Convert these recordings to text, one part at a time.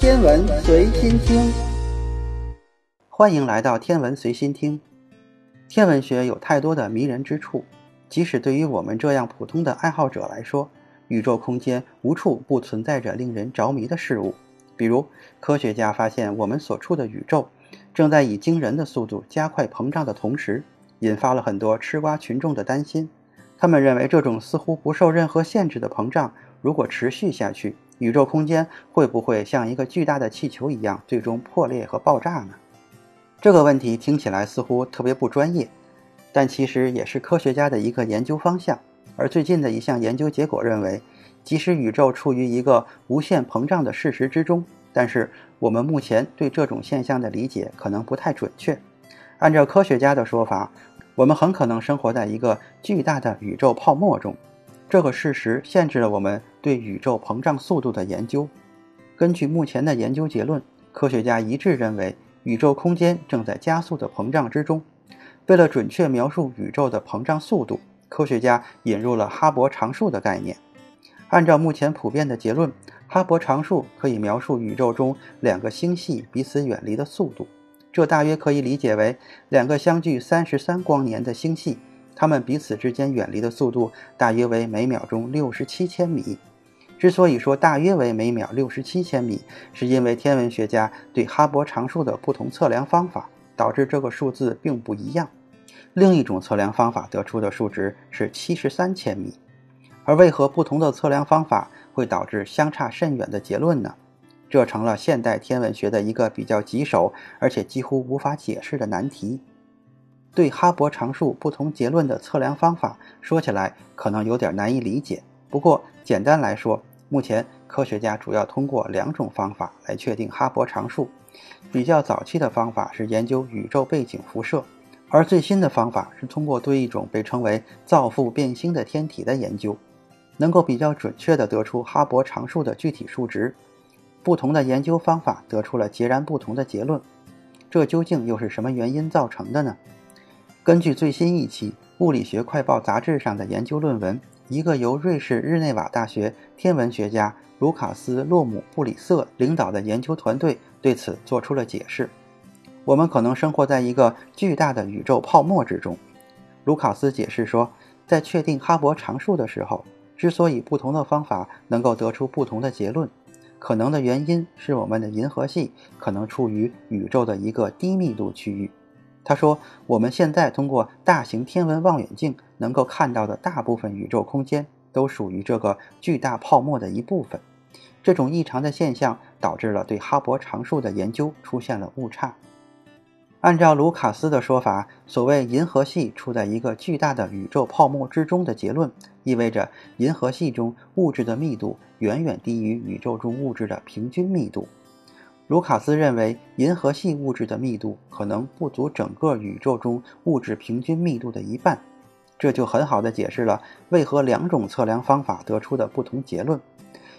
天文随心听，欢迎来到天文随心听。天文学有太多的迷人之处，即使对于我们这样普通的爱好者来说，宇宙空间无处不存在着令人着迷的事物。比如，科学家发现我们所处的宇宙正在以惊人的速度加快膨胀的同时，引发了很多吃瓜群众的担心。他们认为，这种似乎不受任何限制的膨胀，如果持续下去，宇宙空间会不会像一个巨大的气球一样，最终破裂和爆炸呢？这个问题听起来似乎特别不专业，但其实也是科学家的一个研究方向。而最近的一项研究结果认为，即使宇宙处于一个无限膨胀的事实之中，但是我们目前对这种现象的理解可能不太准确。按照科学家的说法，我们很可能生活在一个巨大的宇宙泡沫中。这个事实限制了我们对宇宙膨胀速度的研究。根据目前的研究结论，科学家一致认为宇宙空间正在加速的膨胀之中。为了准确描述宇宙的膨胀速度，科学家引入了哈勃常数的概念。按照目前普遍的结论，哈勃常数可以描述宇宙中两个星系彼此远离的速度。这大约可以理解为两个相距三十三光年的星系。它们彼此之间远离的速度大约为每秒钟六十七千米。之所以说大约为每秒六十七千米，是因为天文学家对哈勃常数的不同测量方法导致这个数字并不一样。另一种测量方法得出的数值是七十三千米。而为何不同的测量方法会导致相差甚远的结论呢？这成了现代天文学的一个比较棘手而且几乎无法解释的难题。对哈勃常数不同结论的测量方法，说起来可能有点难以理解。不过，简单来说，目前科学家主要通过两种方法来确定哈勃常数。比较早期的方法是研究宇宙背景辐射，而最新的方法是通过对一种被称为造父变星的天体的研究，能够比较准确地得出哈勃常数的具体数值。不同的研究方法得出了截然不同的结论，这究竟又是什么原因造成的呢？根据最新一期《物理学快报》杂志上的研究论文，一个由瑞士日内瓦大学天文学家卢卡斯·洛姆布里瑟领导的研究团队对此做出了解释：我们可能生活在一个巨大的宇宙泡沫之中。卢卡斯解释说，在确定哈勃常数的时候，之所以不同的方法能够得出不同的结论，可能的原因是我们的银河系可能处于宇宙的一个低密度区域。他说：“我们现在通过大型天文望远镜能够看到的大部分宇宙空间，都属于这个巨大泡沫的一部分。这种异常的现象导致了对哈勃常数的研究出现了误差。按照卢卡斯的说法，所谓银河系处在一个巨大的宇宙泡沫之中的结论，意味着银河系中物质的密度远远低于宇宙中物质的平均密度。”卢卡斯认为，银河系物质的密度可能不足整个宇宙中物质平均密度的一半，这就很好的解释了为何两种测量方法得出的不同结论。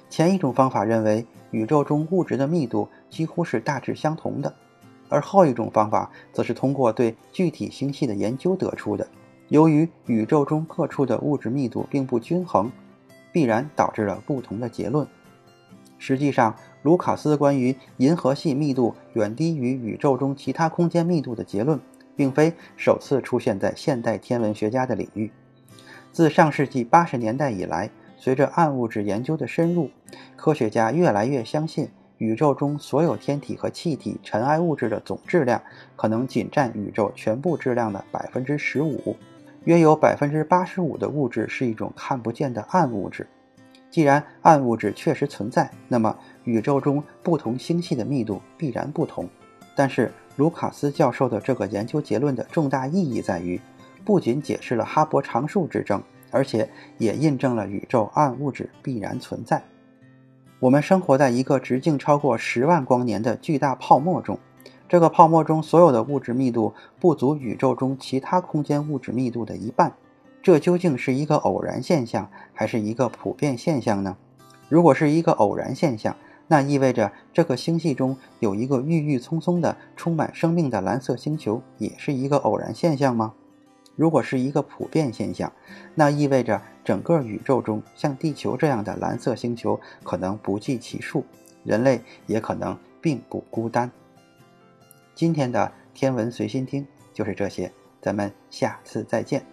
前一种方法认为宇宙中物质的密度几乎是大致相同的，而后一种方法则是通过对具体星系的研究得出的。由于宇宙中各处的物质密度并不均衡，必然导致了不同的结论。实际上，卢卡斯关于银河系密度远低于宇宙中其他空间密度的结论，并非首次出现在现代天文学家的领域。自上世纪八十年代以来，随着暗物质研究的深入，科学家越来越相信，宇宙中所有天体和气体、尘埃物质的总质量可能仅占宇宙全部质量的百分之十五，约有百分之八十五的物质是一种看不见的暗物质。既然暗物质确实存在，那么宇宙中不同星系的密度必然不同。但是卢卡斯教授的这个研究结论的重大意义在于，不仅解释了哈勃常数之争，而且也印证了宇宙暗物质必然存在。我们生活在一个直径超过十万光年的巨大泡沫中，这个泡沫中所有的物质密度不足宇宙中其他空间物质密度的一半。这究竟是一个偶然现象，还是一个普遍现象呢？如果是一个偶然现象，那意味着这个星系中有一个郁郁葱葱的、充满生命的蓝色星球，也是一个偶然现象吗？如果是一个普遍现象，那意味着整个宇宙中像地球这样的蓝色星球可能不计其数，人类也可能并不孤单。今天的天文随心听就是这些，咱们下次再见。